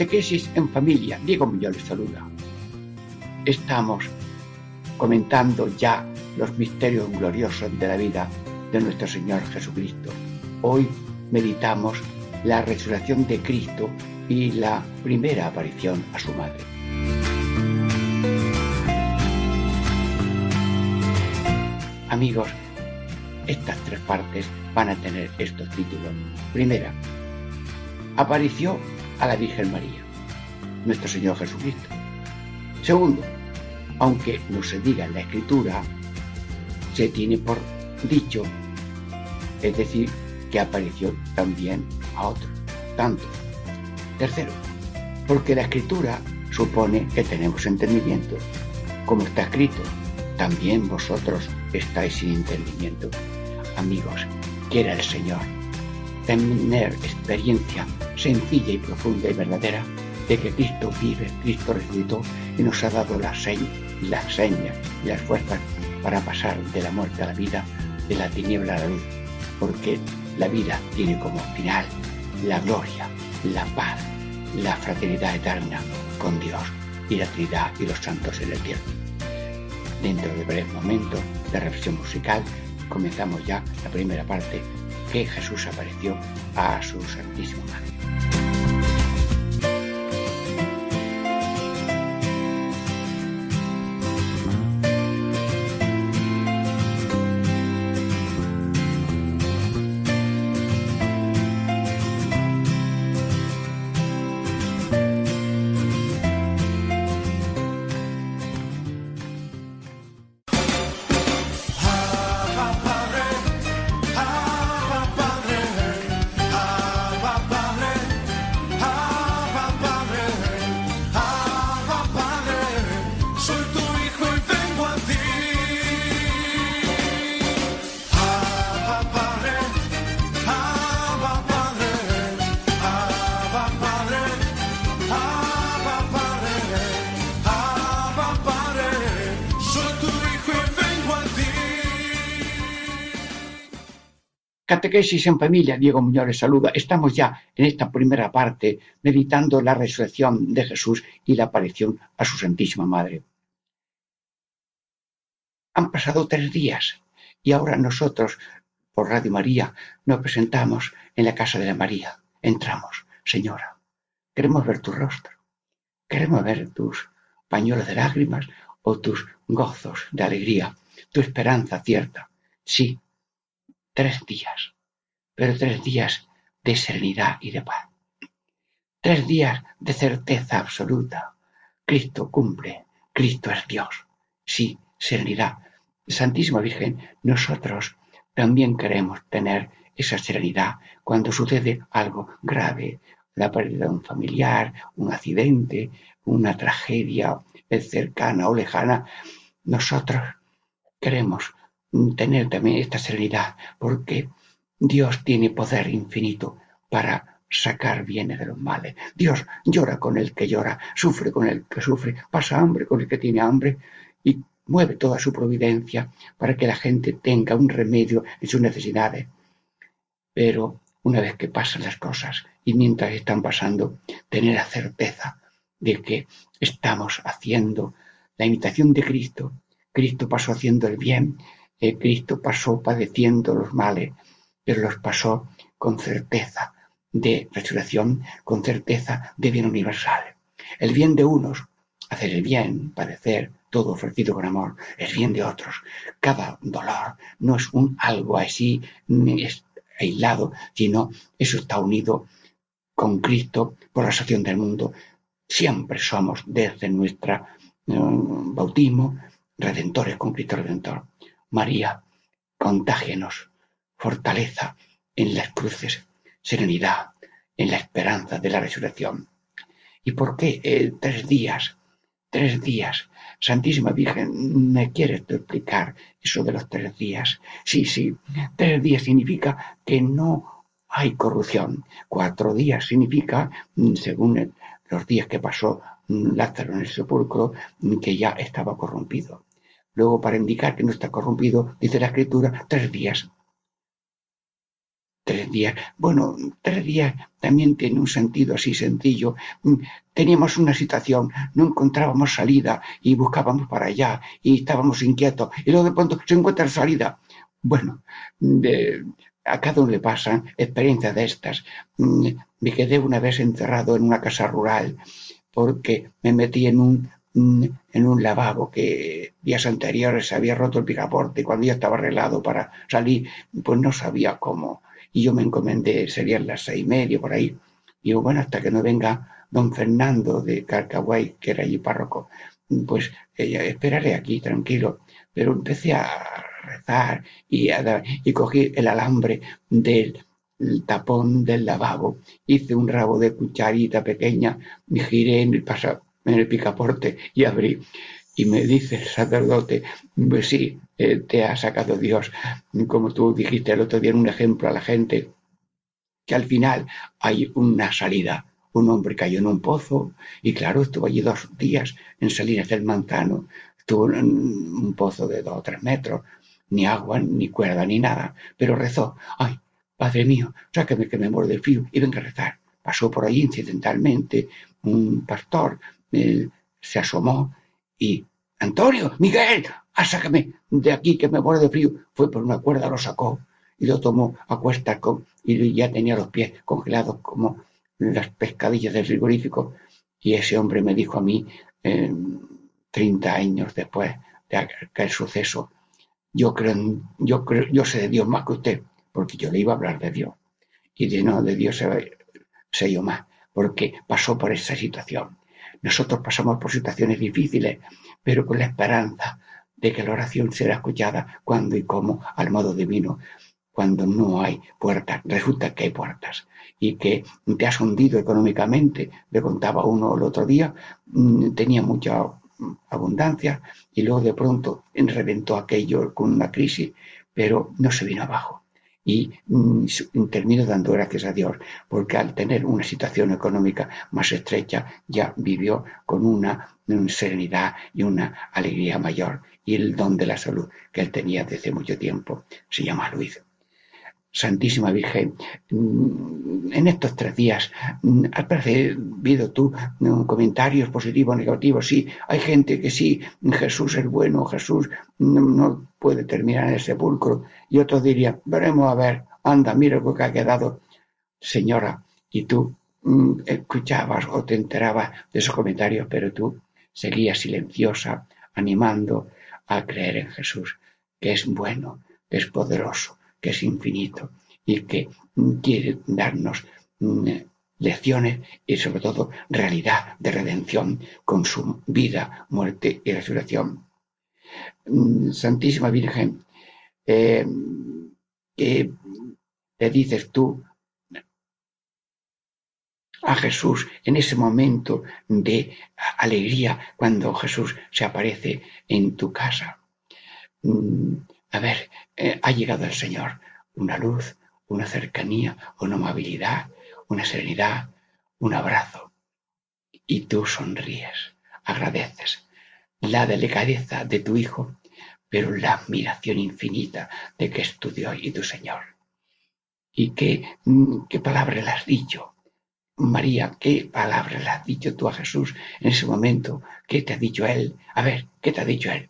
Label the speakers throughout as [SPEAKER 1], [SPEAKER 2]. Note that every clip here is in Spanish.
[SPEAKER 1] Catequesis en familia. Diego Muñoz les saluda. Estamos comentando ya los misterios gloriosos de la vida de nuestro Señor Jesucristo. Hoy meditamos la resurrección de Cristo y la primera aparición a su madre. Amigos, estas tres partes van a tener estos títulos. Primera, apareció a la Virgen María, nuestro Señor Jesucristo. Segundo, aunque no se diga en la escritura, se tiene por dicho, es decir, que apareció también a otro, tanto. Tercero, porque la escritura supone que tenemos entendimiento, como está escrito, también vosotros estáis sin entendimiento. Amigos, quiera el Señor tener experiencia sencilla y profunda y verdadera de que Cristo vive, Cristo resucitó y nos ha dado las señas, y las fuerzas para pasar de la muerte a la vida, de la tiniebla a la luz, porque la vida tiene como final la gloria, la paz, la fraternidad eterna con Dios y la Trinidad y los santos en el cielo. Dentro de breves momentos de reflexión musical, comenzamos ya la primera parte que Jesús apareció a su Santísima Madre. Catequesis en familia, Diego Muñoz les saluda. Estamos ya en esta primera parte meditando la resurrección de Jesús y la aparición a su Santísima Madre. Han pasado tres días y ahora nosotros, por Radio María, nos presentamos en la casa de la María. Entramos, Señora, queremos ver tu rostro, queremos ver tus pañuelos de lágrimas o tus gozos de alegría, tu esperanza cierta. Sí, Tres días, pero tres días de serenidad y de paz. Tres días de certeza absoluta. Cristo cumple, Cristo es Dios. Sí, serenidad. Santísima Virgen, nosotros también queremos tener esa serenidad cuando sucede algo grave, la pérdida de un familiar, un accidente, una tragedia cercana o lejana. Nosotros queremos tener también esta serenidad, porque Dios tiene poder infinito para sacar bienes de los males. Dios llora con el que llora, sufre con el que sufre, pasa hambre con el que tiene hambre y mueve toda su providencia para que la gente tenga un remedio en sus necesidades. Pero una vez que pasan las cosas y mientras están pasando, tener la certeza de que estamos haciendo la imitación de Cristo. Cristo pasó haciendo el bien, Cristo pasó padeciendo los males, pero los pasó con certeza de resurrección, con certeza de bien universal. El bien de unos, hacer el bien, padecer, todo ofrecido con amor, es bien de otros. Cada dolor no es un algo así es aislado, sino eso está unido con Cristo por la salvación del mundo. Siempre somos desde nuestro eh, bautismo redentores con Cristo Redentor. María, contágenos fortaleza en las cruces, serenidad en la esperanza de la resurrección. ¿Y por qué eh, tres días? Tres días. Santísima Virgen, ¿me quieres explicar eso de los tres días? Sí, sí, tres días significa que no hay corrupción. Cuatro días significa, mm, según los días que pasó mm, Lázaro en el sepulcro, mm, que ya estaba corrompido. Luego, para indicar que no está corrompido, dice la Escritura, tres días. Tres días. Bueno, tres días también tiene un sentido así sencillo. Teníamos una situación, no encontrábamos salida y buscábamos para allá y estábamos inquietos y luego de pronto se encuentra salida. Bueno, de, a cada uno le pasan experiencias de estas. Mm, me quedé una vez encerrado en una casa rural porque me metí en un, mm, en un lavabo que días anteriores había roto el picaporte y cuando ya estaba arreglado para salir, pues no sabía cómo. Y yo me encomendé, serían las seis y media por ahí. Digo, bueno, hasta que no venga don Fernando de Carcahuay, que era allí párroco, pues eh, esperaré aquí tranquilo. Pero empecé a rezar y, y cogí el alambre del tapón del lavabo, hice un rabo de cucharita pequeña, me giré en el, en el picaporte y abrí. Y me dice el sacerdote, pues sí, eh, te ha sacado Dios, como tú dijiste el otro día en un ejemplo a la gente, que al final hay una salida. Un hombre cayó en un pozo y claro, estuvo allí dos días en Salinas del Manzano, estuvo en un pozo de dos o tres metros, ni agua, ni cuerda, ni nada, pero rezó, ay, Padre mío, sáqueme que me muero de frío y venga a rezar. Pasó por ahí incidentalmente un pastor, se asomó y, Antonio, Miguel, ah, sácame de aquí que me muero de frío. Fue por una cuerda, lo sacó y lo tomó a cuestas con, y ya tenía los pies congelados como las pescadillas del frigorífico. Y ese hombre me dijo a mí, eh, 30 años después de aquel suceso, yo creo, yo creo, yo sé de Dios más que usted, porque yo le iba a hablar de Dios. Y de no, de Dios sé, yo más, porque pasó por esa situación. Nosotros pasamos por situaciones difíciles, pero con la esperanza de que la oración será escuchada cuando y cómo al modo divino. Cuando no hay puertas, resulta que hay puertas y que te has hundido económicamente. Le contaba uno el otro día, mm, tenía mucha abundancia y luego de pronto reventó aquello con una crisis, pero no se vino abajo. Y mm, terminó dando gracias a Dios, porque al tener una situación económica más estrecha, ya vivió con una, una serenidad y una alegría mayor. Y el don de la salud que él tenía desde mucho tiempo se llama Luis. Santísima Virgen, mm, en estos tres días, mm, ¿has percibido tú mm, comentarios positivos negativos? Sí, hay gente que sí, Jesús es bueno, Jesús no puede terminar en el sepulcro, y otros dirían, veremos a ver, anda, mira lo que ha quedado. Señora, y tú escuchabas o te enterabas de esos comentarios, pero tú seguías silenciosa, animando a creer en Jesús, que es bueno, que es poderoso que es infinito y que quiere darnos mm, lecciones y sobre todo realidad de redención con su vida, muerte y resurrección. Mm, Santísima Virgen, eh, ¿qué le dices tú a Jesús en ese momento de alegría cuando Jesús se aparece en tu casa? A ver, eh, ha llegado el Señor, una luz, una cercanía, una amabilidad, una serenidad, un abrazo. Y tú sonríes, agradeces la delicadeza de tu Hijo, pero la admiración infinita de que es tu Dios y tu Señor. ¿Y qué, mm, qué palabra le has dicho? María, ¿qué palabra le has dicho tú a Jesús en ese momento? ¿Qué te ha dicho Él? A ver, ¿qué te ha dicho Él?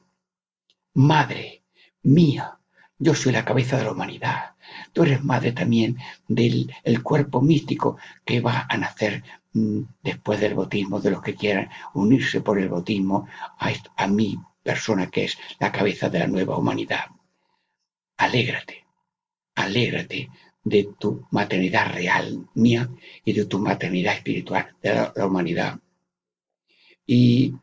[SPEAKER 1] Madre, mía. Yo soy la cabeza de la humanidad. Tú eres madre también del el cuerpo místico que va a nacer mm, después del bautismo, de los que quieran unirse por el bautismo a, a mi persona que es la cabeza de la nueva humanidad. Alégrate, alégrate de tu maternidad real mía y de tu maternidad espiritual de la humanidad. ¿Y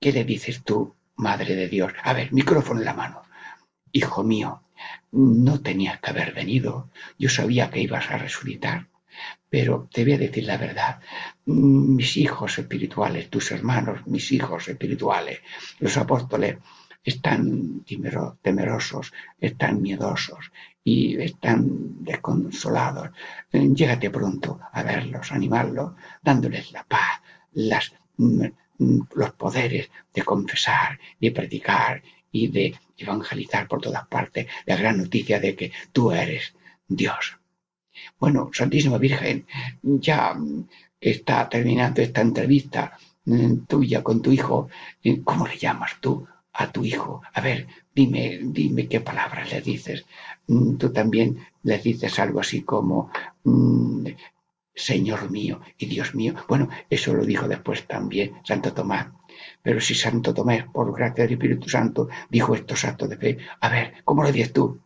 [SPEAKER 1] qué le dices tú Madre de Dios. A ver, micrófono en la mano. Hijo mío, no tenías que haber venido. Yo sabía que ibas a resucitar. Pero te voy a decir la verdad. Mis hijos espirituales, tus hermanos, mis hijos espirituales, los apóstoles, están temerosos, están miedosos y están desconsolados. Llégate pronto a verlos, animarlos, dándoles la paz, las, los poderes de confesar, de predicar y de evangelizar por todas partes la gran noticia de que tú eres Dios. Bueno, Santísima Virgen, ya está terminando esta entrevista mm, tuya con tu hijo. ¿Cómo le llamas tú? a tu hijo. A ver, dime, dime qué palabras le dices. Mm, tú también le dices algo así como mm, Señor mío y Dios mío. Bueno, eso lo dijo después también Santo Tomás. Pero si Santo Tomás, por gracia del Espíritu Santo, dijo estos actos de fe, a ver, ¿cómo lo dices tú?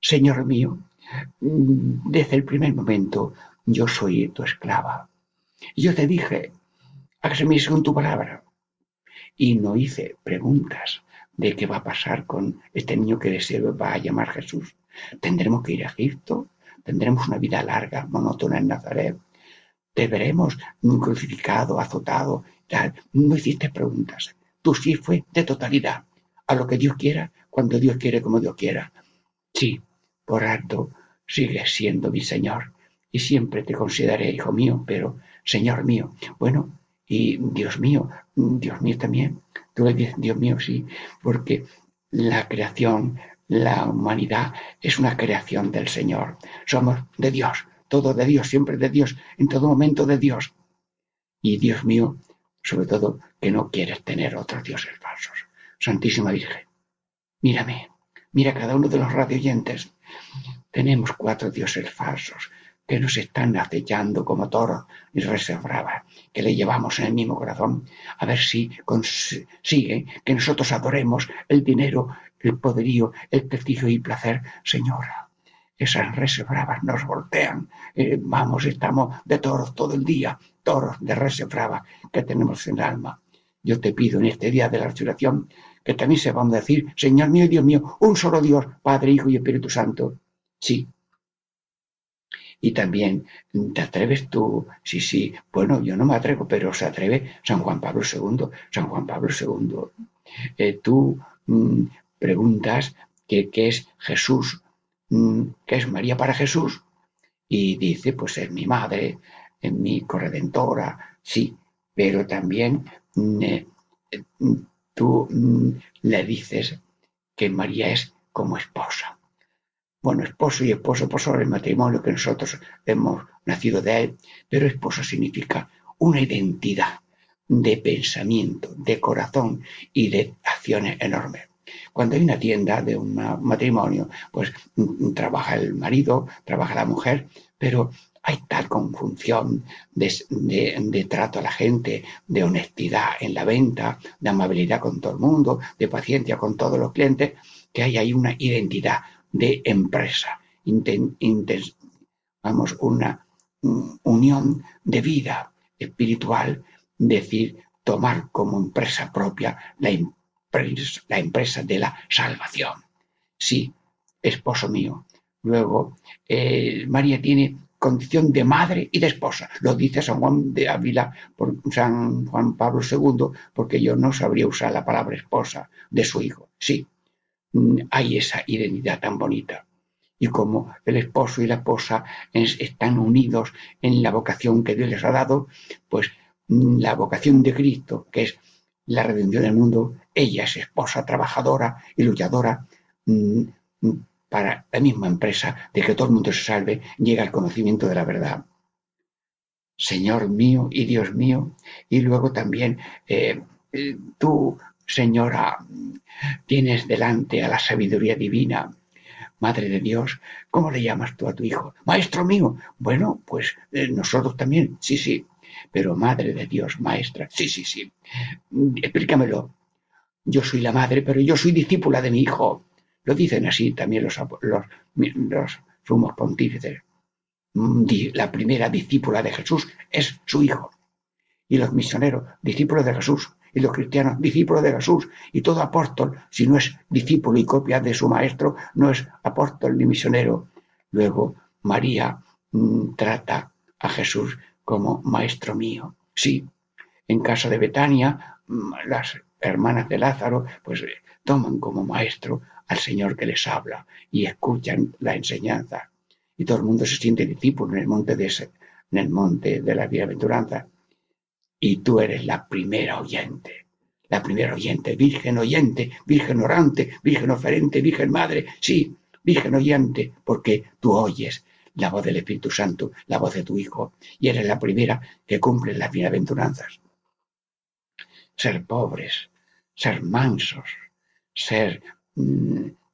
[SPEAKER 1] Señor mío, mm, desde el primer momento yo soy tu esclava. Yo te dije, hágase según tu palabra y no hice preguntas de qué va a pasar con este niño que deseo va a llamar Jesús. Tendremos que ir a Egipto, tendremos una vida larga, monótona en Nazaret, te veremos crucificado, azotado. No hiciste preguntas. Tú sí fue de totalidad, a lo que Dios quiera, cuando Dios quiere, como Dios quiera. Sí, por alto, sigues siendo mi Señor y siempre te consideraré hijo mío, pero Señor mío. Bueno, y Dios mío, Dios mío también. Tú le dices, Dios mío, sí, porque la creación, la humanidad es una creación del Señor. Somos de Dios, todo de Dios, siempre de Dios, en todo momento de Dios. Y Dios mío, sobre todo, que no quieres tener otros dioses falsos. Santísima Virgen, mírame, mira cada uno de los radioyentes. Tenemos cuatro dioses falsos que nos están acechando como toros y reservaba, que le llevamos en el mismo corazón, a ver si consigue que nosotros adoremos el dinero, el poderío, el prestigio y placer, señora. Esas reservas nos voltean. Eh, vamos, estamos de toros todo el día, toros de reserva que tenemos en el alma. Yo te pido en este día de la resurrección que también se van a decir, Señor mío y Dios mío, un solo Dios, Padre, Hijo y Espíritu Santo. Sí, y también, ¿te atreves tú? Sí, sí, bueno, yo no me atrevo, pero se atreve San Juan Pablo II. San Juan Pablo II, eh, tú mm, preguntas qué es Jesús, mm, qué es María para Jesús, y dice, pues es mi madre, es mi corredentora, sí, pero también mm, eh, tú le dices que María es como esposa bueno, esposo y esposo por sobre el matrimonio que nosotros hemos nacido de él, pero esposo significa una identidad de pensamiento, de corazón y de acciones enormes. Cuando hay una tienda de un matrimonio, pues mm, trabaja el marido, trabaja la mujer, pero hay tal conjunción de, trato a la gente, de honestidad en la venta, de amabilidad con todo el mundo, de paciencia con todos los clientes, que hay ahí una identidad, de empresa, vamos, una unión de vida espiritual, decir, tomar como empresa propia la empresa, de la salvación. Sí, esposo mío. Luego, eh, María tiene condición de madre y de esposa. Lo dice San Juan de Ávila por San Juan Pablo II, porque yo no sabría usar la palabra esposa de su hijo. Sí, Mm, hay esa identidad tan bonita. Y como el esposo y la esposa están unidos en la vocación que Dios les ha dado, pues mm, la vocación de Cristo, que es la redención del mundo, ella es esposa trabajadora y luchadora mm, para la misma empresa de que todo el mundo se salve, llega al conocimiento de la verdad. Señor mío y Dios mío, y luego también eh, eh, tú Señora, tienes delante a la sabiduría divina. Madre de Dios, ¿cómo le llamas tú a tu hijo? Maestro mío. Bueno, pues eh, nosotros también, sí, sí. Pero Madre de Dios, maestra, sí, sí, sí. Explícamelo. Yo soy la madre, pero yo soy discípula de mi hijo. Lo dicen así también los, los, sumos pontífices. La primera discípula de Jesús es su hijo. Y los misioneros, discípulos de Jesús, y los cristianos discípulos de Jesús y todo apóstol, si no es discípulo y copia de su maestro, no es apóstol ni misionero. Luego María mm, trata a Jesús como maestro mío. Sí, en casa de Betania, mm, las hermanas de Lázaro, pues eh, toman como maestro al Señor que les habla y escuchan la enseñanza. Y todo el mundo se siente discípulo en el monte de, en el monte de la bienaventuranza. Y tú eres la primera oyente, la primera oyente, virgen oyente, virgen orante, virgen oferente, virgen madre, sí, virgen oyente, porque tú oyes la voz del Espíritu Santo, la voz de tu Hijo, y eres la primera que cumple las bienaventuranzas. Ser pobres, ser mansos, ser,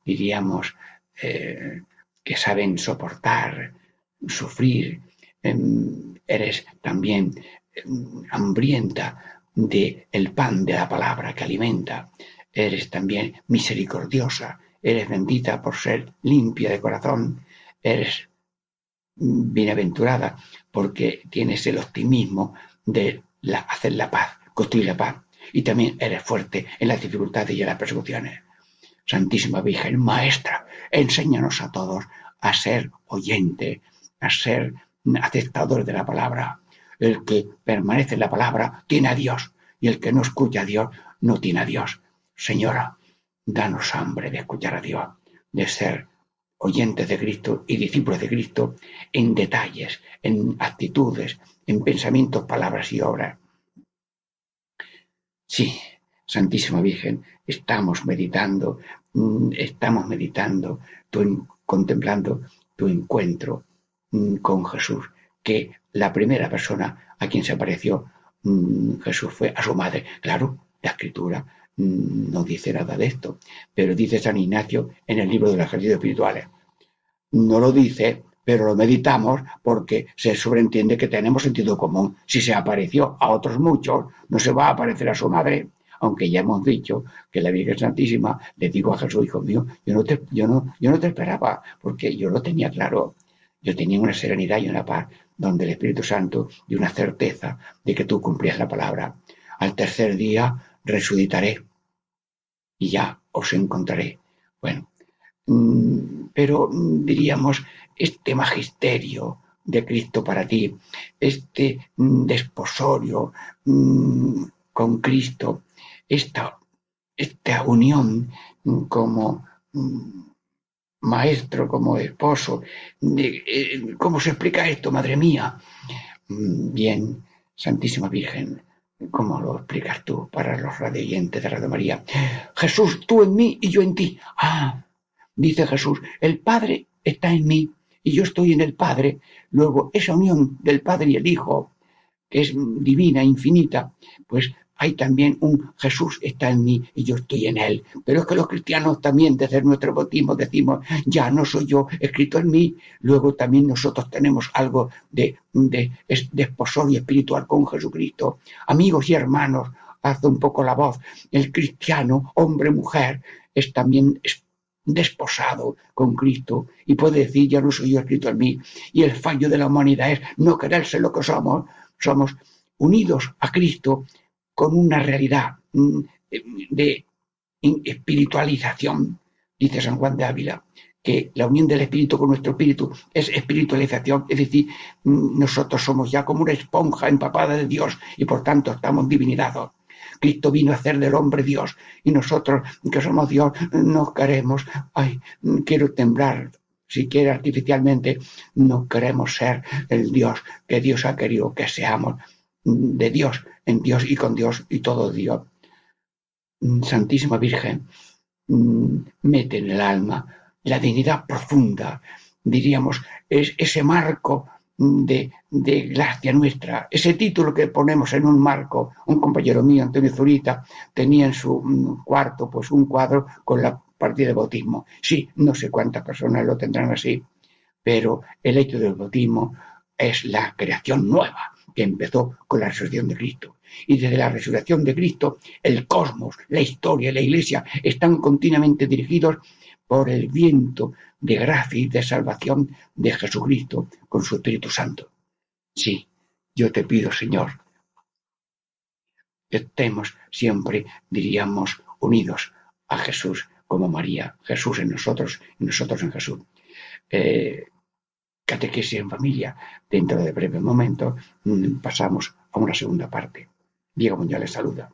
[SPEAKER 1] diríamos, eh, que saben soportar, sufrir, em, eres también em, hambrienta de el pan de la palabra que alimenta, eres también misericordiosa, eres bendita por ser limpia de corazón, eres bienaventurada porque tienes el optimismo de hacer la paz, construir la paz. Y también eres fuerte en las dificultades y en las persecuciones. Santísima Virgen, Maestra, enséñanos a todos a ser oyente, a ser aceptador de la palabra. El que permanece en la palabra tiene a Dios y el que no escucha a Dios no tiene a Dios. Señora, danos hambre de escuchar a Dios, de ser oyentes de Cristo y discípulos de Cristo en detalles, en actitudes, en pensamientos, palabras y obras. Sí, Santísima Virgen, estamos meditando, mm, estamos meditando, contemplando tu encuentro mm, con Jesús, que la primera persona a quien se apareció mm, Jesús fue a su madre. Claro, la escritura no dice nada de esto, pero dice San Ignacio en el libro de los ejercicios espirituales. No lo dice, pero lo meditamos porque se sobreentiende que tenemos sentido común. Si se apareció a otros muchos, no se va a aparecer a su madre, aunque ya hemos dicho que la Virgen Santísima le dijo a Jesús, hijo mío, yo no te, yo no, yo no te esperaba, porque yo lo tenía claro. Yo tenía una serenidad y una paz, donde el Espíritu Santo y una certeza de que tú cumplías la palabra. Al tercer día resucitaré y ya os encontraré. Bueno, mm, pero mm, diríamos, este magisterio de Cristo para ti, este mm, desposorio con Cristo, esta, esta unión como maestro, como esposo. Eh, ¿Cómo se explica esto, madre mía? Bien, Santísima Virgen, ¿Cómo lo explicas tú para los radioyentes de Radio María? Jesús, tú en mí y yo en ti. Ah, dice Jesús, el Padre está en mí y yo estoy en el Padre. Luego, esa unión del Padre y el Hijo, que es divina, infinita, pues hay también un Jesús está en mí y yo estoy en él. Pero es que los cristianos también desde nuestro bautismo decimos, ya no soy yo escrito en mí, luego también nosotros tenemos algo de, de, de espiritual con Jesucristo. Amigos y hermanos, haz un poco la voz, el cristiano, hombre, mujer, es también desposado con Cristo y puede decir, ya no soy yo escrito en mí. Y el fallo de la humanidad es no quererse lo que somos, somos unidos a Cristo con una realidad mm, de espiritualización, dice San Juan de Ávila, que la unión del espíritu con nuestro espíritu es espiritualización, es decir, mm, nosotros somos ya como una esponja empapada de Dios y por tanto estamos divinizados. Cristo vino a hacer del hombre Dios y nosotros que somos Dios no queremos, ay, quiero temblar siquiera artificialmente, no queremos ser el Dios que Dios ha querido que seamos de Dios, en Dios y con Dios y todo Dios. Mm, Santísima Virgen, mm, mete en el alma la dignidad profunda, diríamos, es ese marco de, de, gracia nuestra, ese título que ponemos en un marco. Un compañero mío, Antonio Zurita, tenía en su mm, cuarto pues un cuadro con la partida de bautismo. Sí, no sé cuántas personas lo tendrán así, pero el hecho del bautismo es la creación nueva que empezó con la resurrección de Cristo. Y desde la resurrección de Cristo, el cosmos, la historia la iglesia están continuamente dirigidos por el viento de gracia y de salvación de Jesucristo con su Espíritu Santo. Sí, yo te pido, Señor,
[SPEAKER 2] estemos siempre, diríamos, unidos a Jesús como María, Jesús en nosotros y nosotros en Jesús. Eh, catequesis en familia. Dentro de breve momento mm, pasamos a una segunda parte. Diego Muñoz les saluda.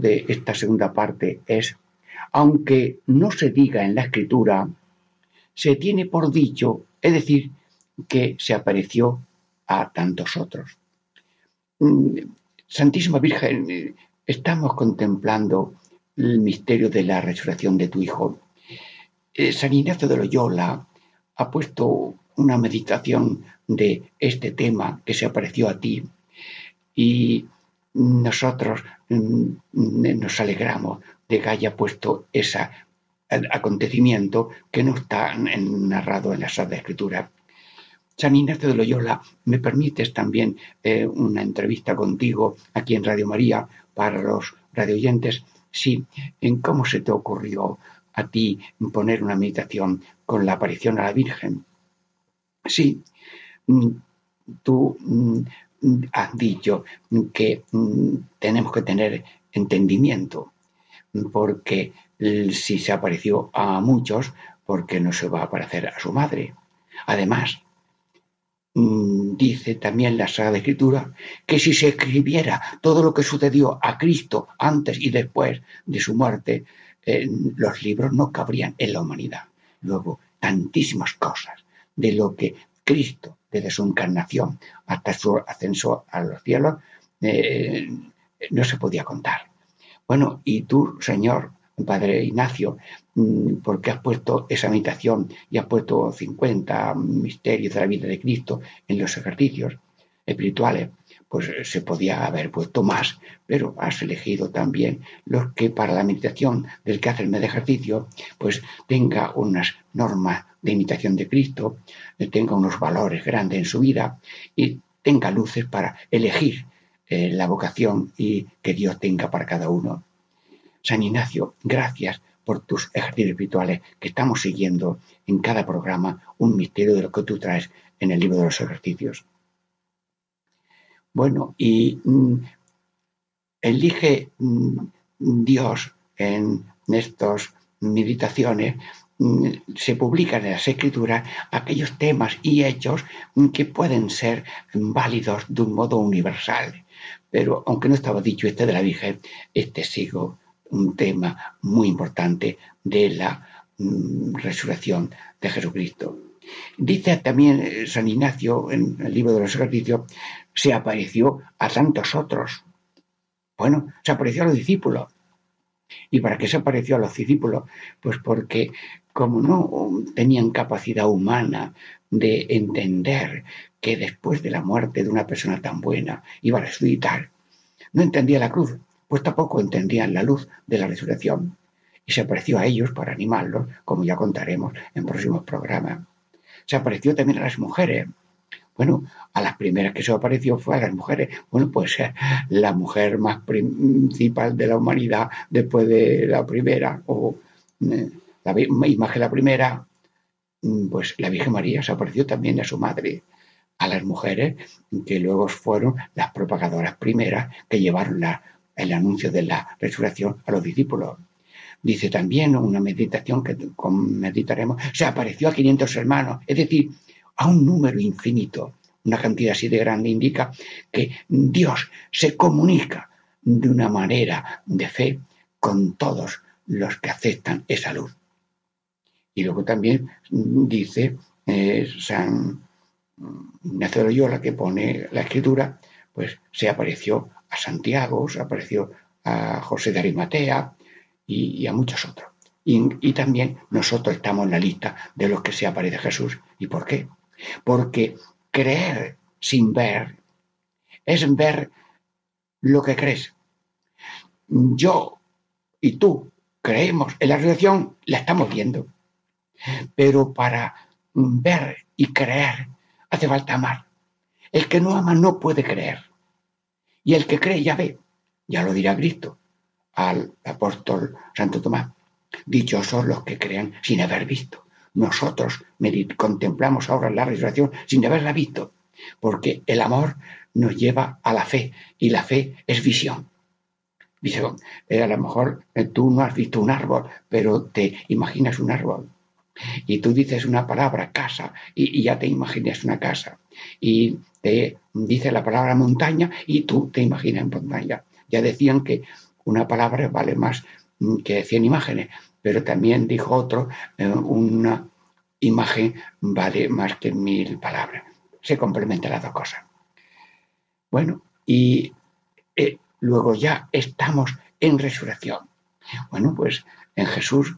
[SPEAKER 1] De esta segunda parte es, aunque no se diga en la escritura, se tiene por dicho, es decir, que se apareció a tantos otros. Mm, Santísima Virgen, estamos contemplando el misterio de la resurrección de tu Hijo. Eh, San Ignacio de Loyola ha puesto una meditación de este tema que se apareció a ti y nosotros mm, nos alegramos de que haya puesto ese acontecimiento que no está narrado en la Sagrada Escritura. San Ignacio de Loyola, ¿me permites también eh, una entrevista contigo aquí en Radio María para los radioyentes? Sí, ¿en cómo se te ocurrió a ti poner una meditación con la aparición a la Virgen? Sí, mm, tú mm, has dicho que mm, tenemos que tener entendimiento, porque si se apareció a muchos, porque no se va a aparecer a su madre. Además, mm, dice también la Sagrada Escritura que si se escribiera todo lo que sucedió a Cristo antes y después de su muerte, eh, los libros no cabrían en la humanidad. Luego, tantísimas cosas de lo que Cristo, desde su encarnación hasta su ascenso a los cielos, eh, no se podía contar. Bueno, y tú, Señor, Padre Ignacio, mm, ¿por qué has puesto esa meditación y has puesto 50 misterios de la vida de Cristo en los ejercicios espirituales, pues se podía haber puesto más, pero has elegido también los que para la meditación del que hace el ejercicio, pues tenga unas normas de imitación de Cristo, tenga unos valores grandes en su vida y tenga luces para elegir eh, la vocación y que Dios tenga para cada uno. San Ignacio, gracias por tus ejercicios espirituales que estamos siguiendo en cada programa un misterio de lo que tú traes en el libro de los ejercicios. Bueno, y mm, elige mm, Dios en estas meditaciones Mm, se publican en las escrituras aquellos temas y hechos que pueden ser válidos de un modo universal. Pero aunque no estaba dicho este de la Virgen, este sigo un tema muy importante de la resurrección de Jesucristo. Dice también eh, San Ignacio en el libro de los ejercicios, se apareció a tantos otros. Bueno, se apareció a los discípulos. ¿Y para qué se apareció a los discípulos? Pues porque como no tenían capacidad humana de entender que después de la muerte de una persona tan buena iba a resucitar, no entendía la cruz, pues tampoco entendían la luz de la resurrección. Y se apareció a ellos para animarlos, como ya contaremos en próximos programas. Se apareció también a las mujeres. Bueno, a las primeras que se apareció fue a las mujeres. Bueno, pues la mujer más principal de la humanidad después de la primera, o eh, la imagen la primera, mm, pues la Virgen María se apareció también a su madre, a las mujeres que luego fueron las propagadoras primeras que llevaron el anuncio de la resurrección a los discípulos. Dice también una meditación que meditaremos, se apareció a 500 hermanos, es decir, a un número infinito. Una cantidad así de grande indica que Dios se comunica de una manera de fe con todos los que aceptan esa luz. Y luego también dice eh, San Ignacio de que pone la escritura, pues se apareció a Santiago, se apareció a José de Arimatea y, a muchos otros. Y, también nosotros estamos en la lista de los que se aparece Jesús. ¿Y por qué? Porque creer sin ver es ver lo que crees. Yo y tú creemos en la resurrección, la estamos viendo. Pero para ver y creer hace falta amar. El que no ama no puede creer. Y el que cree ya ve. Ya lo dirá Cristo al apóstol Santo Tomás. Dichosos los que crean sin haber visto. Nosotros contemplamos ahora la resurrección sin haberla visto, porque el amor nos lleva a la fe y la fe es visión. Visión. Eh, a lo mejor eh, tú no has visto un árbol, pero te imaginas un árbol. Y tú dices una palabra, casa, y, ya te imaginas una casa. Y te dice la palabra montaña y tú te imaginas montaña. Ya decían que una palabra vale más mm, que cien imágenes, pero también dijo otro, eh, una imagen vale más que mil palabras. Se complementan las dos cosas. Bueno, y eh, luego ya estamos en resurrección. Bueno, pues en Jesús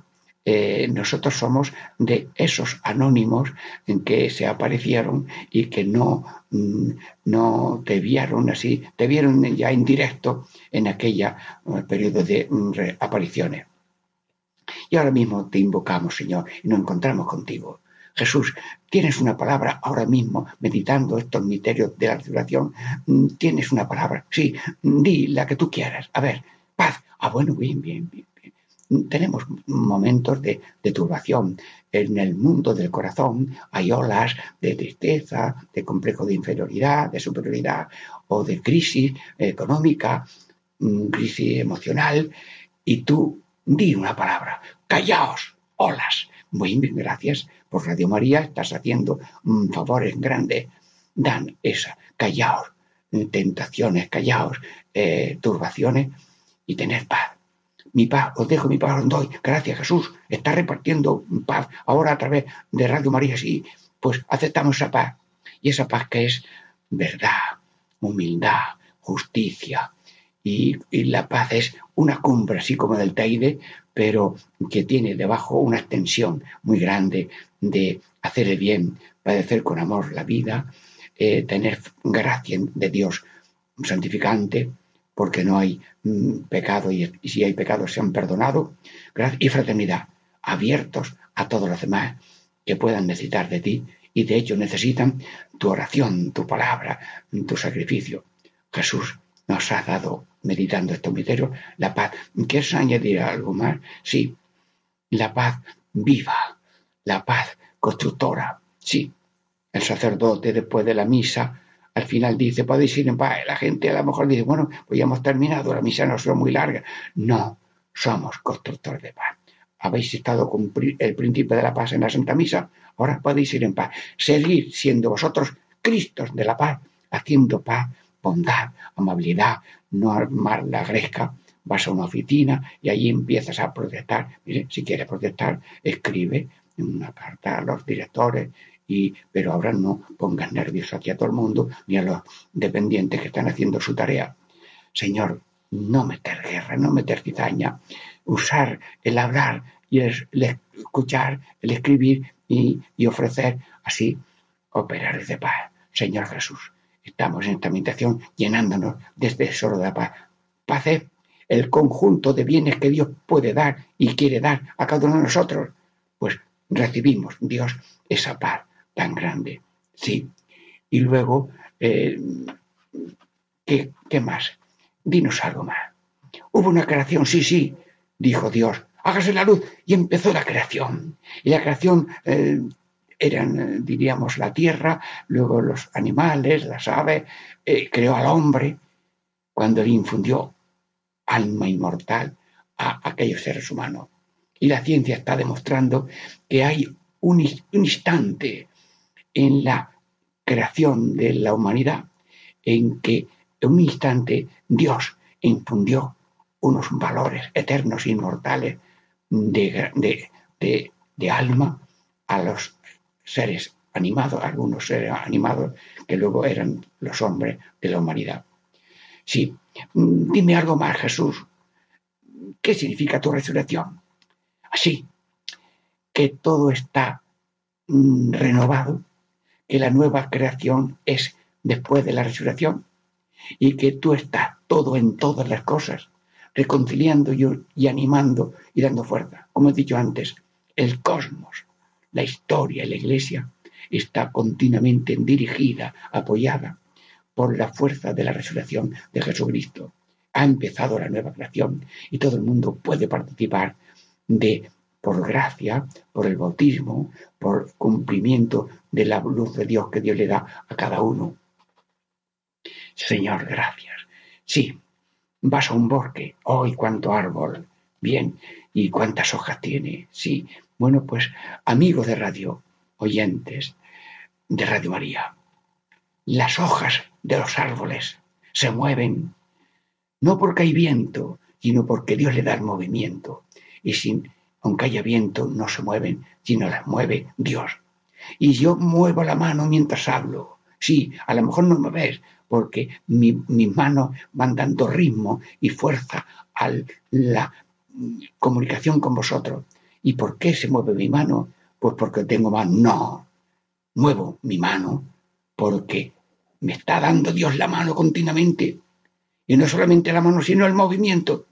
[SPEAKER 1] eh, nosotros somos de esos anónimos en que se aparecieron y que no, mm, no te vieron así, te vieron ya en directo en aquella eh, periodo de mm, apariciones. Y ahora mismo te invocamos, Señor, y nos encontramos contigo. Jesús, tienes una palabra ahora mismo, meditando estos misterios de la resurrección, mm, tienes una palabra, sí, di la que tú quieras. A ver, paz. Ah, bueno, bien, bien, bien tenemos momentos de, turbación. En el mundo del corazón hay olas de tristeza, de complejo de inferioridad, de superioridad o de crisis económica, mm, crisis emocional. Y tú di una palabra, callaos, olas. Muy bien, gracias por Radio María, estás haciendo favores grandes. Dan esa, callaos, tentaciones, callaos, eh, turbaciones y tened paz mi paz, os dejo mi paz, os doy. Gracias Jesús, está repartiendo paz ahora a través de Radio María. Sí, pues aceptamos esa paz. Y esa paz que es verdad, humildad, justicia. Y, la paz es una cumbre así como del Teide, pero que tiene debajo una extensión muy grande de hacer el bien, padecer con amor la vida, eh, tener gracia de Dios santificante, porque no hay mm, pecado y, si hay pecado se han perdonado. Y fraternidad, abiertos a todos los demás que puedan necesitar de ti y de hecho necesitan tu oración, tu palabra, tu sacrificio. Jesús nos ha dado, meditando estos misterios, la paz. ¿Quieres añadir algo más? Sí, la paz viva, la paz constructora. Sí, el sacerdote después de la misa al final dice, podéis ir en paz. La gente a lo mejor dice, bueno, pues ya hemos terminado, la misa no es muy larga. No, somos constructores de paz. Habéis estado con el príncipe de la paz en la Santa Misa, ahora podéis ir en paz. Seguir siendo vosotros Cristos de la paz, haciendo paz, bondad, amabilidad, no armar la gresca. Vas a una oficina y allí empiezas a protestar. Mire, si quieres protestar, escribe una carta a los directores pero ahora no pongas nervios aquí a todo el mundo ni a los dependientes que están haciendo su tarea. Señor, no meter guerra, no meter cizaña, usar el hablar y el, escuchar, el escribir y, ofrecer así operar de paz. Señor Jesús, estamos en esta meditación llenándonos desde el tesoro de la paz. Paz es el conjunto de bienes que Dios puede dar y quiere dar a cada uno de nosotros. Pues recibimos, Dios, esa paz tan grande. Sí. Y luego, eh, ¿qué, más? Dinos algo más. Hubo una creación, sí, sí, dijo Dios, hágase la luz. Y empezó la creación. Y la creación eh, eran, diríamos, la tierra, luego los animales, las aves, eh, creó al hombre cuando le infundió alma inmortal a aquellos seres humanos. Y la ciencia está demostrando que hay un instante en la creación de la humanidad, en que en un instante Dios infundió unos valores eternos, inmortales, de, de, alma a los seres animados, algunos seres animados que luego eran los hombres de la humanidad. Sí, dime algo más, Jesús. ¿Qué significa tu resurrección? Así, que todo está mm, renovado que la nueva creación es después de la resurrección y que tú estás todo en todas las cosas, reconciliando y, animando y dando fuerza. Como he dicho antes, el cosmos, la historia y la iglesia está continuamente dirigida, apoyada por la fuerza de la resurrección de Jesucristo. Ha empezado la nueva creación y todo el mundo puede participar de por gracia, por el bautismo, por cumplimiento de la luz de Dios que Dios le da a cada uno. Señor, gracias. Sí, vas a un bosque, ¡ay, cuánto árbol! Bien, ¿y cuántas hojas tiene? Sí, bueno, pues amigos de radio, oyentes de Radio María, las hojas de los árboles se mueven, no porque hay viento, sino porque Dios le da el movimiento. Y sin, aunque haya viento, no se mueven, sino las mueve Dios. Y yo muevo la mano mientras hablo. Sí, a lo mejor no me ves, porque mis manos van dando ritmo y fuerza a la comunicación con vosotros. ¿Y por qué se mueve mi mano? Pues porque tengo mano. No, muevo mi mano porque me está dando Dios la mano continuamente. Y no solamente la mano, sino el movimiento.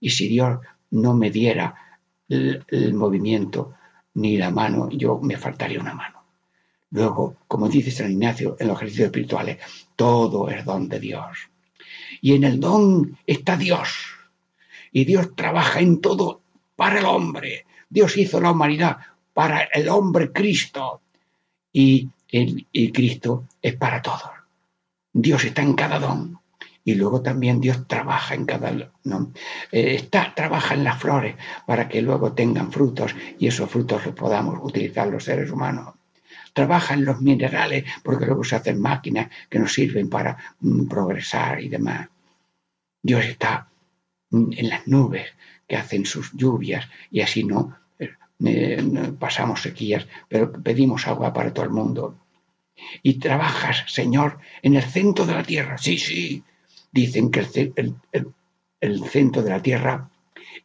[SPEAKER 1] Y si Dios no me diera el, movimiento ni la mano, yo me faltaría una mano. Luego, como dice San Ignacio en los ejercicios espirituales, todo es don de Dios. Y en el don está Dios. Y Dios trabaja en todo para el hombre. Dios hizo la humanidad para el hombre Cristo. Y, el, y Cristo es para todos. Dios está en cada don y luego también Dios trabaja en cada ¿no? Eh, está trabaja en las flores para que luego tengan frutos y esos frutos los podamos utilizar los seres humanos trabaja en los minerales porque luego se hacen máquinas que nos sirven para mm, progresar y demás Dios está mm, en las nubes que hacen sus lluvias y así no eh, pasamos sequías pero pedimos agua para todo el mundo y trabajas, Señor, en el centro de la tierra. Sí, sí, dicen que el, centro de la Tierra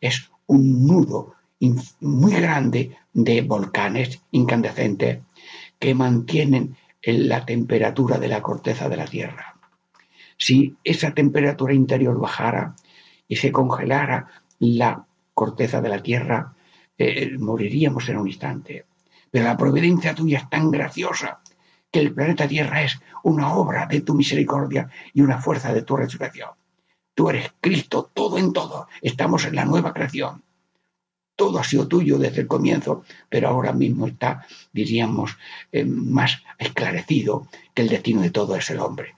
[SPEAKER 1] es un nudo muy grande de volcanes incandescentes que mantienen la temperatura de la corteza de la Tierra. Si esa temperatura interior bajara y se congelara la corteza de la Tierra, eh, moriríamos en un instante. Pero la providencia tuya es tan graciosa que el planeta Tierra es una obra de tu misericordia y una fuerza de tu resurrección. Tú eres Cristo, todo en todo. Estamos en la nueva creación. Todo ha sido tuyo desde el comienzo, pero ahora mismo está, diríamos, eh, más esclarecido que el destino de todo es el hombre.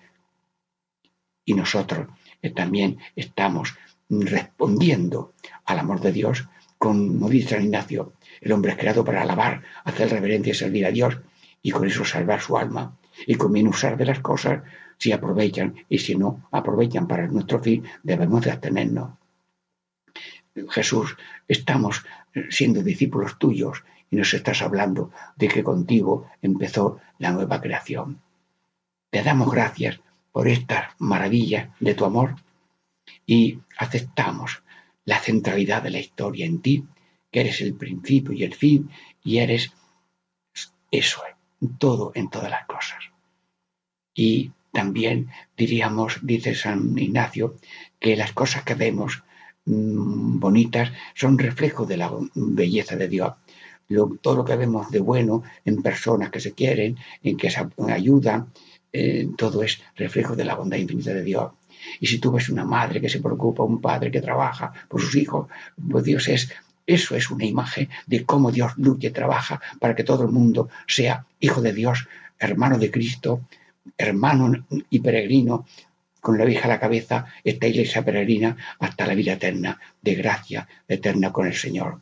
[SPEAKER 1] Y nosotros eh, también estamos respondiendo al amor de Dios como dice San Ignacio, el hombre es creado para alabar, hacer reverencia y servir a Dios y con eso salvar su alma. Y conviene usar de las cosas si aprovechan y si no aprovechan para nuestro fin, debemos de abstenernos. Jesús, estamos siendo discípulos tuyos y nos estás hablando de que contigo empezó la nueva creación. Te damos gracias por estas maravillas de tu amor y aceptamos la centralidad de la historia en ti, que eres el principio y el fin y eres eso, todo en todas las cosas. Y también diríamos, dice San Ignacio, que las cosas que vemos mm, bonitas son reflejo de la belleza de Dios. todo lo que vemos de bueno en personas que se quieren, en que se ayudan, eh, todo es reflejo de la bondad infinita de Dios. Y si tú ves una madre que se preocupa, un padre que trabaja por sus hijos, pues Dios es eso es una imagen de cómo Dios lucha y trabaja para que todo el mundo sea hijo de Dios, hermano de Cristo, hermano y peregrino, con la vieja a la cabeza, esta iglesia peregrina hasta la vida eterna, de gracia eterna con el Señor.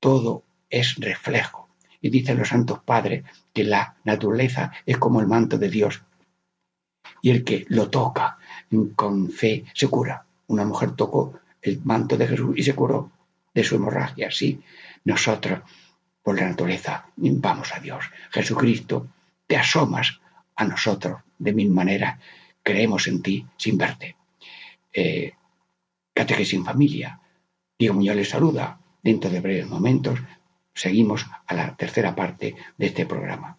[SPEAKER 1] Todo es reflejo. Y dicen los santos padres que la naturaleza es como el manto de Dios. Y el que lo toca con fe se cura. Una mujer tocó el manto de Jesús y se curó de su hemorragia. Sí, nosotros, por la naturaleza, vamos a Dios. Jesucristo, te asomas a nosotros de mil maneras, creemos en ti sin verte. Eh, Catequesis en familia. Diego Muñoz les saluda. Dentro de breves momentos seguimos a la tercera parte de este programa.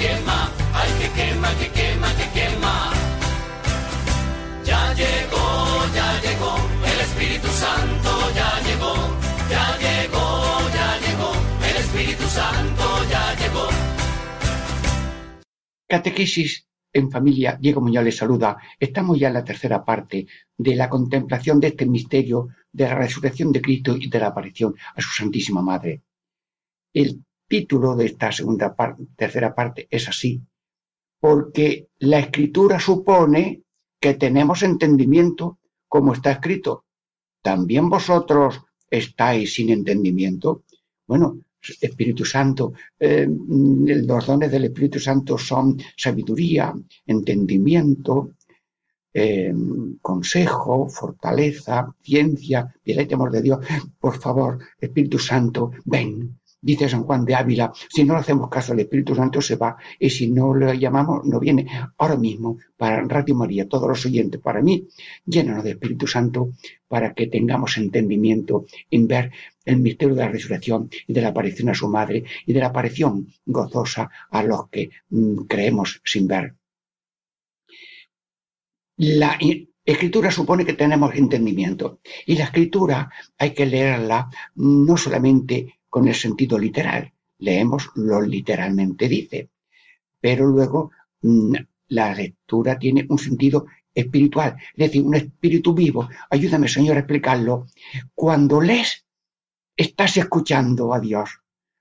[SPEAKER 3] quema, ay que quema, que quema, que quema. Ya llegó, ya llegó, el Espíritu Santo ya llegó, ya llegó, ya llegó, el Espíritu Santo ya llegó.
[SPEAKER 1] Catequesis en familia, Diego Muñoz les saluda. Estamos ya en la tercera parte de la contemplación de este misterio de la resurrección de Cristo y de la aparición a su Santísima Madre. El título de esta segunda parte, tercera parte es así, porque la escritura supone que tenemos entendimiento como está escrito. ¿También vosotros estáis sin entendimiento? Bueno, Espíritu Santo, eh, los dones del Espíritu Santo son sabiduría, entendimiento, eh, consejo, fortaleza, ciencia, piedad y temor de Dios. Por favor, Espíritu Santo, ven, dice San Juan de Ávila, si no le hacemos caso al Espíritu Santo se va y si no le llamamos no viene. Ahora mismo, para Radio María, todos los oyentes, para mí, llénanos de Espíritu Santo para que tengamos entendimiento en ver el misterio de la resurrección y de la aparición a su madre y de la aparición gozosa a los que mm, creemos sin ver. La escritura supone que tenemos entendimiento y la escritura hay que leerla no solamente con el sentido literal. Leemos lo literalmente dice. Pero luego mm, la lectura tiene un sentido espiritual, es decir, un espíritu vivo. Ayúdame, Señor, a explicarlo. Cuando lees, estás escuchando a Dios.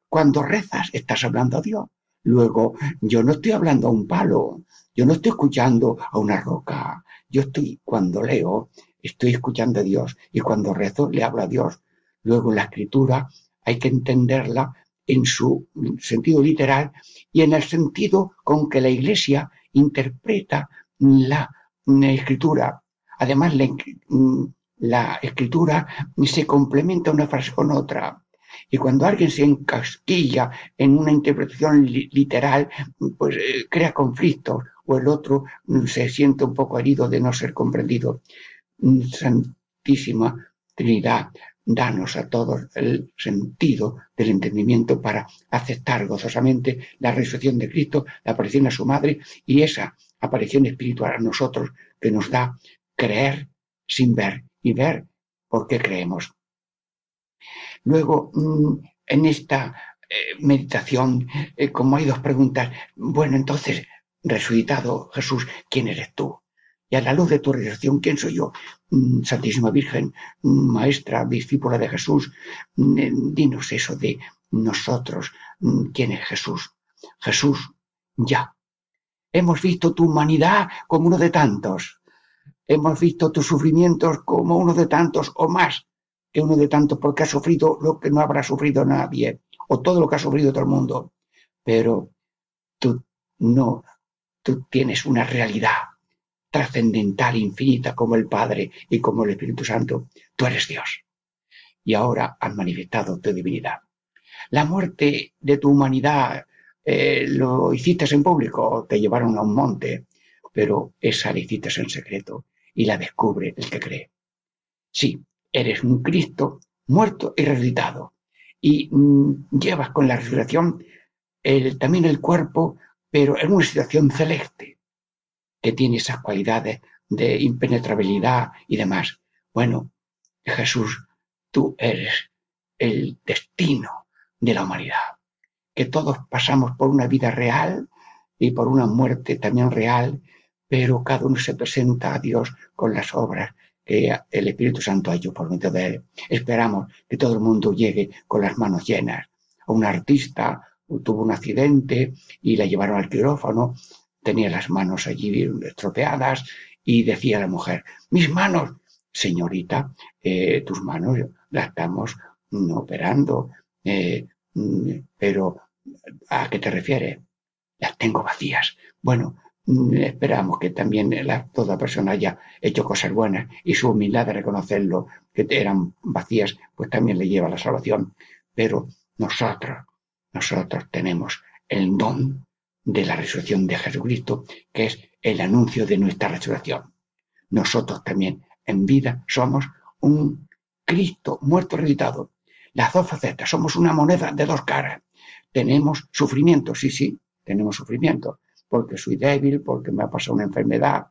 [SPEAKER 1] Cuando rezas, estás hablando a Dios. Luego, yo no estoy hablando a un palo, yo no estoy escuchando a una roca. Yo estoy, cuando leo, estoy escuchando a Dios. Y cuando rezo, le hablo a Dios. Luego, la escritura hay que entenderla en su sentido literal y en el sentido con que la Iglesia interpreta la, escritura. Además, la, escritura se complementa una frase con otra. Y cuando alguien se encasquilla en una interpretación literal, pues eh, crea conflictos o el otro se siente un poco herido de no ser comprendido. Santísima Trinidad, danos a todos el sentido del entendimiento para aceptar gozosamente la resurrección de Cristo, la aparición a su madre y esa aparición espiritual a nosotros que nos da creer sin ver y ver porque creemos. Luego, mm, en esta eh, meditación, eh, como hay dos preguntas, bueno, entonces, resucitado Jesús, ¿quién eres tú? Y a la luz de tu resurrección, ¿quién soy yo? Mm, Santísima Virgen, mm, maestra, discípula de Jesús, mm, eh, dinos eso de nosotros, ¿quién es Jesús? Jesús, ya. Hemos visto tu humanidad como uno de tantos. Hemos visto tus sufrimientos como uno de tantos o más que uno de tantos porque has sufrido lo que no habrá sufrido nadie o todo lo que ha sufrido todo el mundo. Pero tú no, tú tienes una realidad trascendental, infinita, como el Padre y como el Espíritu Santo, tú eres Dios. Y ahora has manifestado tu divinidad. La muerte de tu humanidad eh, lo hiciste en público, te llevaron a un monte, pero esa la hiciste en secreto y la descubre el que cree. Sí, eres un Cristo muerto y resucitado. Y mm, llevas con la resurrección también el cuerpo, pero en una situación celeste que tiene esas cualidades de impenetrabilidad y demás. Bueno, Jesús, tú eres el destino de la humanidad, que todos pasamos por una vida real y por una muerte también real, pero cada uno se presenta a Dios con las obras que el Espíritu Santo ha hecho por medio de él. Esperamos que todo el mundo llegue con las manos llenas. Un artista tuvo un accidente y la llevaron al quirófano tenía las manos allí estropeadas y decía la mujer, mis manos, señorita, eh, tus manos las estamos operando, eh, pero ¿a qué te refieres? Las tengo vacías. Bueno, mm, esperamos que también toda persona haya hecho cosas buenas y su humildad de reconocerlo, que eran vacías, pues también le lleva a la salvación. Pero nosotros, nosotros tenemos el don de la resurrección de Jesucristo, que es el anuncio de nuestra resurrección. Nosotros también en vida somos un Cristo muerto resucitado. Las dos facetas, somos una moneda de dos caras. Tenemos sufrimiento, sí, sí, tenemos sufrimiento, porque soy débil, porque me ha pasado una enfermedad,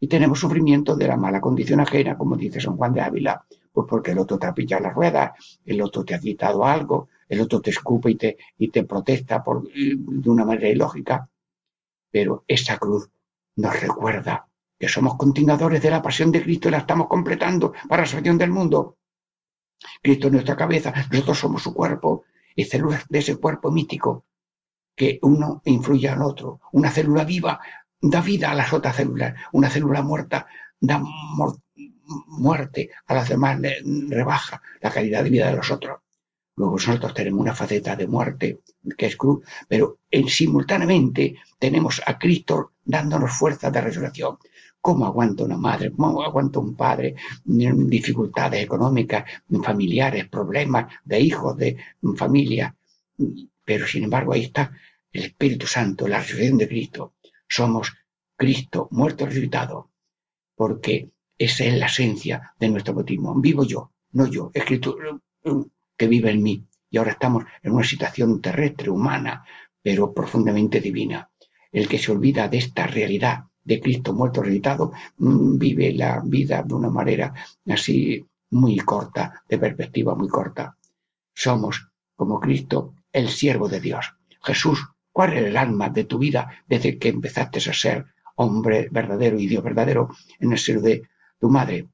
[SPEAKER 1] y tenemos sufrimiento de la mala condición ajena, como dice San Juan de Ávila, pues porque el otro te ha pillado las ruedas, el otro te ha quitado algo, el otro te escupe y te, y te protesta por, de una manera ilógica. Pero esa cruz nos recuerda que somos continuadores de la pasión de Cristo y la estamos completando para la salvación del mundo. Cristo es nuestra cabeza, nosotros somos su cuerpo y células de ese cuerpo mítico que uno influye al otro. Una célula viva da vida a las otras células, una célula muerta da muerte a las demás, rebaja la calidad de vida de los otros. Luego nosotros tenemos una faceta de muerte, que es cruz, pero en, simultáneamente tenemos a Cristo dándonos fuerza de resurrección. ¿Cómo aguanta una madre? ¿Cómo aguanta un padre? Dificultades económicas, familiares, problemas de hijos, de familia. Pero sin embargo ahí está el Espíritu Santo, la resurrección de Cristo. Somos Cristo muerto resucitado, porque esa es la esencia de nuestro bautismo. Vivo yo, no yo, es Cristo que vive en mí. Y ahora estamos en una situación terrestre, humana, pero profundamente divina. El que se olvida de esta realidad de Cristo muerto resucitado mm, vive la vida de una manera así muy corta, de perspectiva muy corta. Somos, como Cristo, el siervo de Dios. Jesús, ¿cuál es el alma de tu vida desde que empezaste a ser hombre verdadero y Dios verdadero en el ser de tu madre?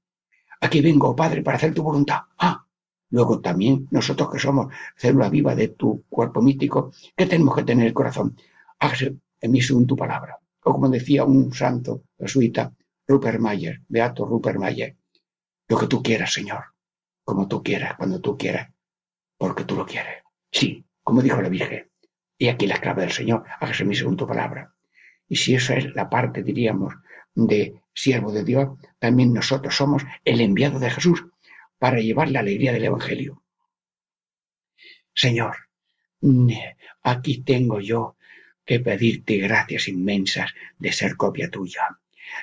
[SPEAKER 1] Aquí vengo, Padre, para hacer tu voluntad. Ah, Luego también nosotros que somos célula viva de tu cuerpo místico, ¿qué tenemos que tener el corazón? Hágase en mí según tu palabra. O como decía un santo jesuita, Rupert Mayer, Beato Rupert Mayer, lo que tú quieras, Señor, como tú quieras, cuando tú quieras, porque tú lo quieres. Sí, como dijo la Virgen. Y aquí la esclava del Señor, hágase en mí según tu palabra. Y si esa es la parte, diríamos, de siervo de Dios, también nosotros somos el enviado de Jesús, para llevar la alegría del Evangelio. Señor, aquí tengo yo que pedirte gracias inmensas de ser copia tuya.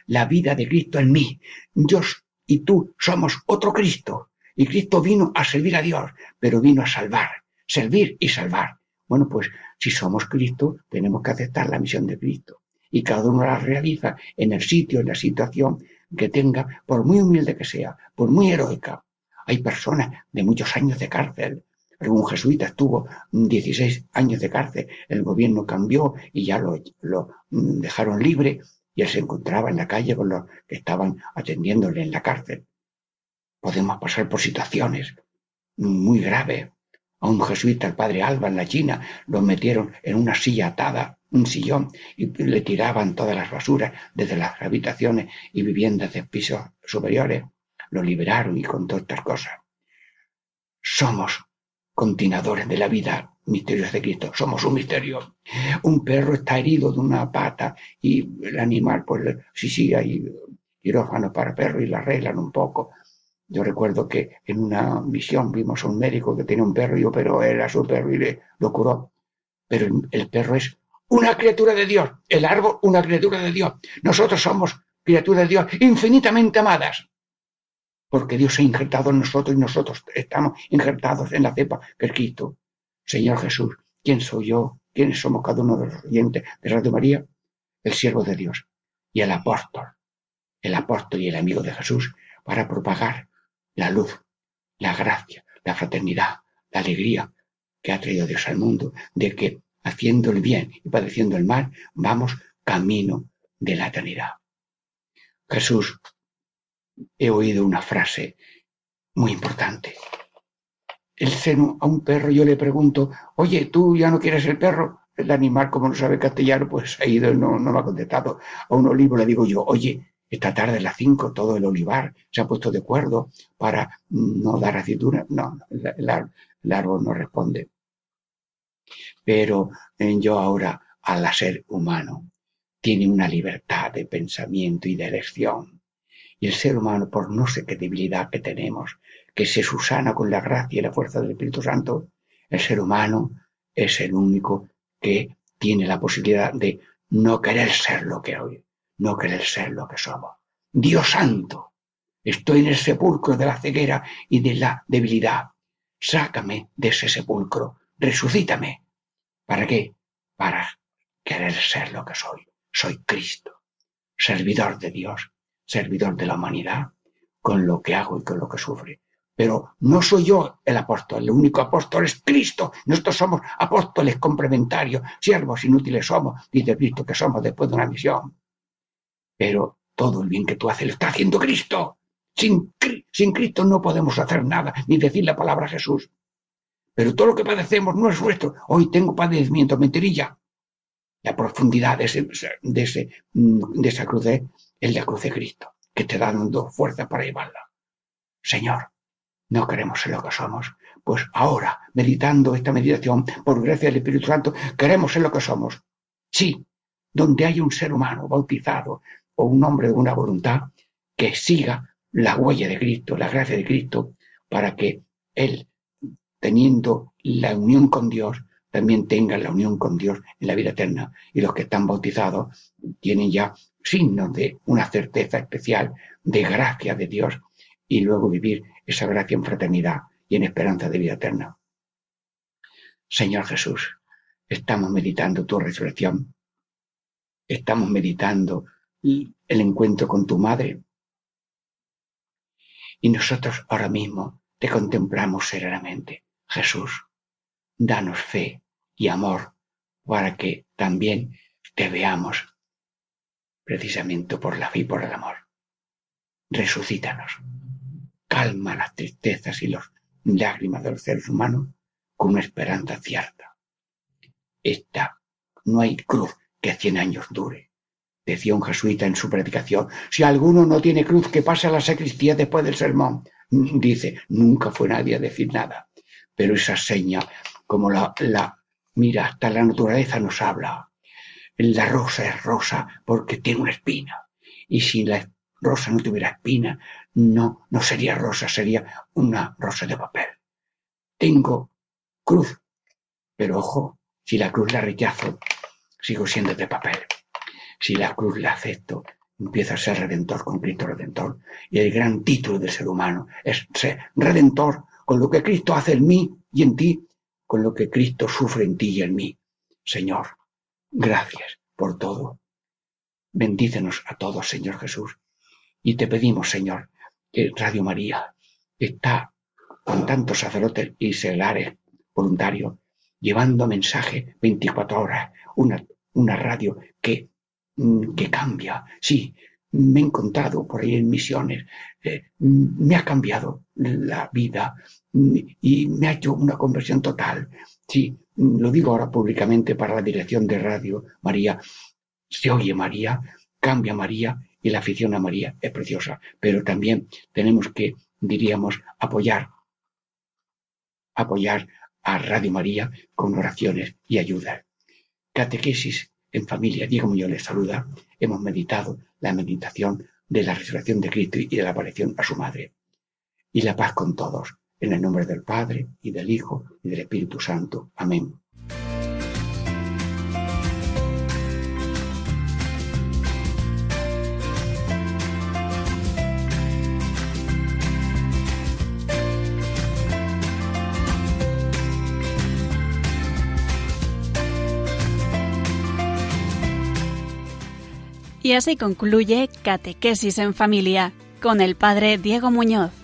[SPEAKER 1] La vida de Cristo en mí, yo y tú somos otro Cristo. Y Cristo vino a servir a Dios, pero vino a salvar, servir y salvar. Bueno, pues si somos Cristo, tenemos que aceptar la misión de Cristo. Y cada uno la realiza en el sitio, en la situación que tenga, por muy humilde que sea, por muy heroica, hay personas de muchos años de cárcel. Algún jesuita estuvo 16 años de cárcel. El gobierno cambió y ya lo, mm, dejaron libre y él se encontraba en la calle con los que estaban atendiéndole en la cárcel. Podemos pasar por situaciones muy graves. A un jesuita, el padre Alba, en la China, lo metieron en una silla atada, un sillón, y le tiraban todas las basuras desde las habitaciones y viviendas de pisos superiores lo liberaron y con todas estas cosas. Somos continuadores de la vida misteriosa de Cristo. Somos un misterio. Un perro está herido de una pata y el animal, pues sí, sí, hay quirófano para perro y la arreglan un poco. Yo recuerdo que en una misión vimos a un médico que tenía un perro y operó era su perro y le, lo curó. Pero el perro es una criatura de Dios. El árbol, una criatura de Dios. Nosotros somos criaturas de Dios infinitamente amadas porque Dios se ha injertado en nosotros y nosotros estamos injertados en la cepa que es Cristo. Señor Jesús, ¿quién soy yo? ¿Quiénes somos cada uno de los oyentes de Radio María? El siervo de Dios y el apóstol, el apóstol y el amigo de Jesús para propagar la luz, la gracia, la fraternidad, la alegría que ha traído Dios al mundo, de que haciendo el bien y padeciendo el mal, vamos camino de la eternidad. Jesús he oído una frase muy importante. El seno a un perro, yo le pregunto, oye, ¿tú ya no quieres el perro? El animal, como no sabe castellano, pues ha ido, no, no me ha contestado. A un olivo le digo yo, oye, esta tarde a las cinco todo el olivar se ha puesto de acuerdo para no dar aceituna. No, el, árbol no responde. Pero eh, yo ahora, al ser humano, tiene una libertad de pensamiento y de elección y el ser humano, por no sé qué debilidad que tenemos, que se susana con la gracia y la fuerza del Espíritu Santo, el ser humano es el único que tiene la posibilidad de no querer ser lo que hoy, no querer ser lo que somos. Dios santo, estoy en el sepulcro de la ceguera y de la debilidad. Sácame de ese sepulcro, resucítame. ¿Para qué? Para querer ser lo que soy. Soy Cristo, servidor de Dios, servidor de la humanidad, con lo que hago y con lo que sufre. Pero no soy yo el apóstol, el único apóstol es Cristo. Nosotros somos apóstoles complementarios, siervos inútiles somos, dice Cristo que somos después de una misión. Pero todo el bien que tú haces lo está haciendo Cristo. Sin, Cristo no podemos hacer nada, ni decir la palabra Jesús. Pero todo lo que padecemos no es nuestro. Hoy tengo padecimiento, mentirilla. La profundidad de, ese, de, ese, mm, de esa cruz es la cruz de Cristo, que te da dando fuerza para llevarla. Señor, no queremos ser lo que somos. Pues ahora, meditando esta meditación, por gracia del Espíritu Santo, queremos ser lo que somos. Sí, donde hay un ser humano bautizado o un hombre de una voluntad que siga la huella de Cristo, la gracia de Cristo, para que Él, teniendo la unión con Dios, también tenga la unión con Dios en la vida eterna. Y los que están bautizados tienen ya signos de una certeza especial de gracia de Dios y luego vivir esa gracia en fraternidad y en esperanza de vida eterna. Señor Jesús, estamos meditando tu resurrección, estamos meditando el encuentro con tu madre y nosotros ahora mismo te contemplamos serenamente. Jesús, danos fe y amor para que también te veamos precisamente por la fe y por el amor. Resucítanos calma las tristezas y las lágrimas de los seres humanos con una esperanza cierta. Esta no hay cruz que cien años dure. Decía un jesuita en su predicación, si alguno no tiene cruz, que pase a la sacristía después del sermón. Dice, nunca fue nadie a decir nada. Pero esa seña, como la, la mira, hasta la naturaleza nos habla. La rosa es rosa porque tiene una espina. Y si la rosa no tuviera espina, no, no sería rosa, sería una rosa de papel. Tengo cruz, pero ojo, si la cruz la rechazo, sigo siendo de papel. Si la cruz la acepto, empiezo a ser redentor con Cristo redentor. Y el gran título del ser humano es ser redentor con lo que Cristo hace en mí y en ti, con lo que Cristo sufre en ti y en mí. Señor, gracias por todo. Bendícenos a todos, Señor Jesús. Y te pedimos, Señor, que Radio María está con tantos sacerdotes y seglares voluntarios llevando mensaje 24 horas, una, una radio que, mm, que cambia. Sí, me he encontrado por ahí en misiones, eh, me ha cambiado la vida mm, y me ha hecho una conversión total. Sí, lo digo ahora públicamente para la dirección de Radio María. Se oye María, cambia María y la afición a María es preciosa, pero también tenemos que, diríamos, apoyar, apoyar a Radio María con oraciones y ayuda. Catequesis en familia. Diego Muñoz les saluda. Hemos meditado la meditación de la resurrección de Cristo y de la aparición a su madre. Y la paz con todos. En el nombre del Padre y del Hijo y del Espíritu Santo. Amén.
[SPEAKER 4] Y así concluye Catequesis en Familia con el Padre Diego Muñoz.